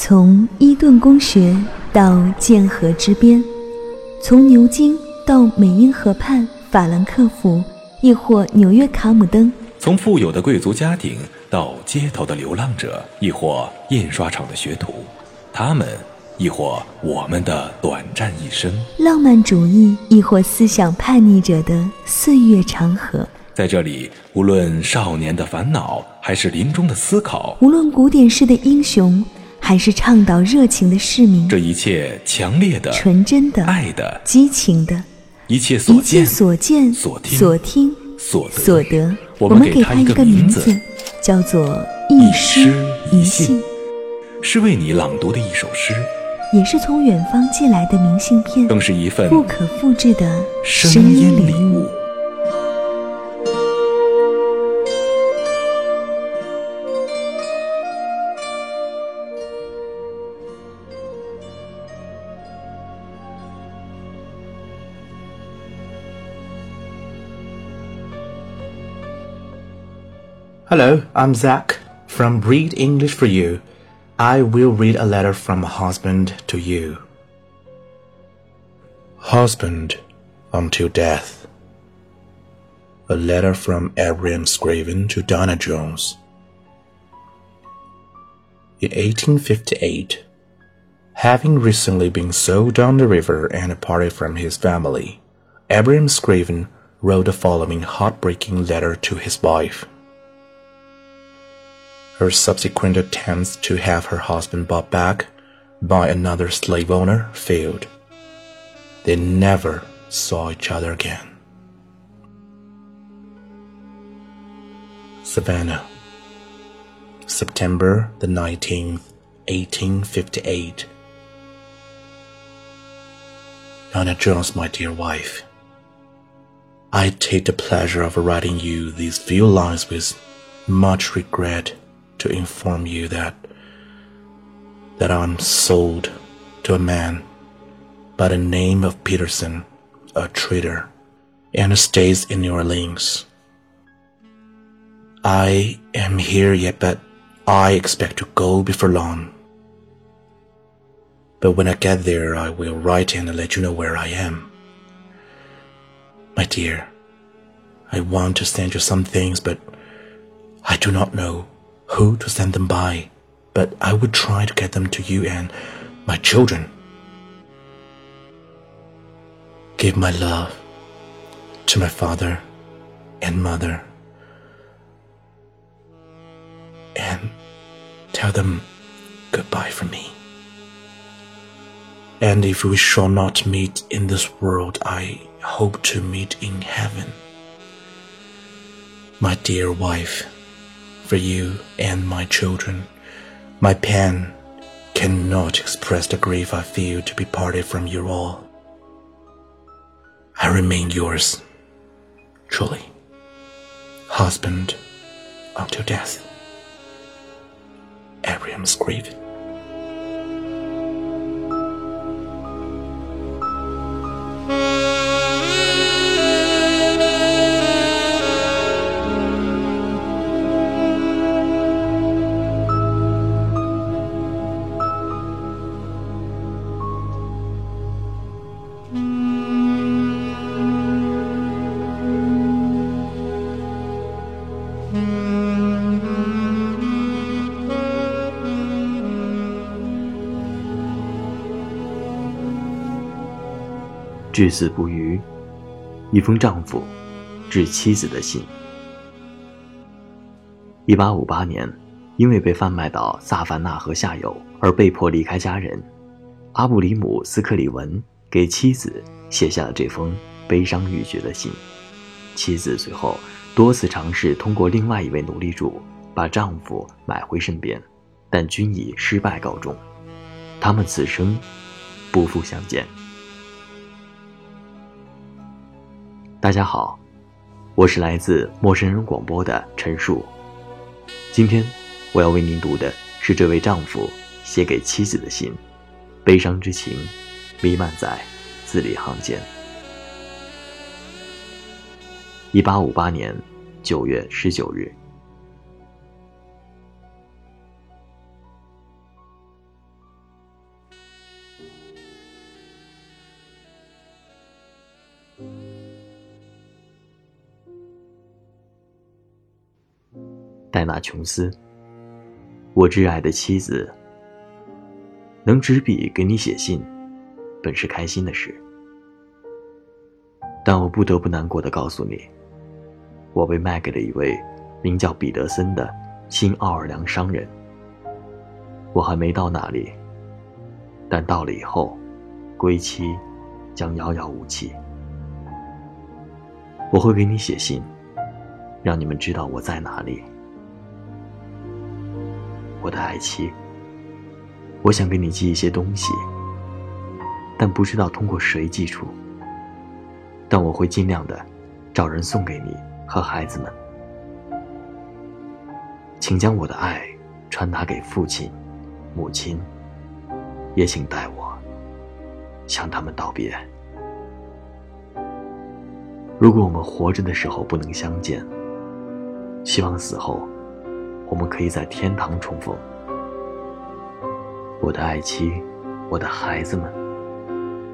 从伊顿公学到剑河之边，从牛津到美因河畔法兰克福，亦或纽约卡姆登；从富有的贵族家庭到街头的流浪者，亦或印刷厂的学徒，他们。亦或我们的短暂一生，浪漫主义，亦或思想叛逆者的岁月长河，在这里，无论少年的烦恼，还是临终的思考；无论古典式的英雄，还是倡导热情的市民，这一切强烈的、纯真的、爱的、激情的，一切所见、所见、所听、所听、所得，所得，我们给他一个名字，叫做一诗一信，是为你朗读的一首诗。也是从远方寄来的明信片，更是一份不可复制的声音礼物。Hello, I'm Zach from Read English for You. I will read a letter from a husband to you. Husband until death. A letter from Abraham Scriven to Donna Jones. In 1858, having recently been sold down the river and parted from his family, Abraham Scriven wrote the following heartbreaking letter to his wife. Her subsequent attempts to have her husband bought back by another slave owner failed. They never saw each other again. Savannah, September the 19th, 1858. Nana Jones, my dear wife, I take the pleasure of writing you these few lines with much regret to inform you that that I'm sold to a man by the name of Peterson, a trader, and stays in New Orleans. I am here yet, but I expect to go before long. But when I get there, I will write and let you know where I am. My dear, I want to send you some things, but I do not know who to send them by, but I would try to get them to you and my children. Give my love to my father and mother and tell them goodbye from me. And if we shall not meet in this world, I hope to meet in heaven. My dear wife, for you and my children. My pen cannot express the grief I feel to be parted from you all. I remain yours, truly, husband until death. Abraham Scriven. 至死不渝，一封丈夫致妻子的信。一八五八年，因为被贩卖到萨凡纳河下游而被迫离开家人，阿布里姆斯克里文给妻子写下了这封悲伤欲绝的信。妻子随后多次尝试通过另外一位奴隶主把丈夫买回身边，但均以失败告终。他们此生不复相见。大家好，我是来自陌生人广播的陈述。今天我要为您读的是这位丈夫写给妻子的信，悲伤之情弥漫在字里行间。一八五八年九月十九日，戴娜·琼斯。我挚爱的妻子，能执笔给你写信，本是开心的事。但我不得不难过的告诉你，我被卖给了一位名叫彼得森的新奥尔良商人。我还没到那里，但到了以后，归期将遥遥无期。我会给你写信，让你们知道我在哪里。我的爱妻，我想给你寄一些东西，但不知道通过谁寄出。但我会尽量的找人送给你和孩子们。请将我的爱传达给父亲、母亲，也请代我向他们道别。如果我们活着的时候不能相见，希望死后。我们可以在天堂重逢，我的爱妻，我的孩子们，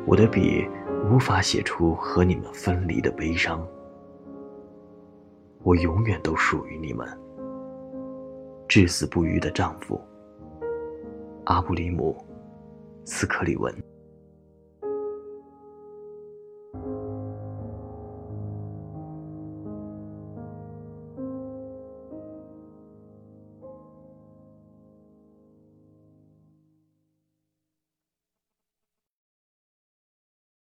我的笔无法写出和你们分离的悲伤。我永远都属于你们，至死不渝的丈夫，阿布里姆·斯克里文。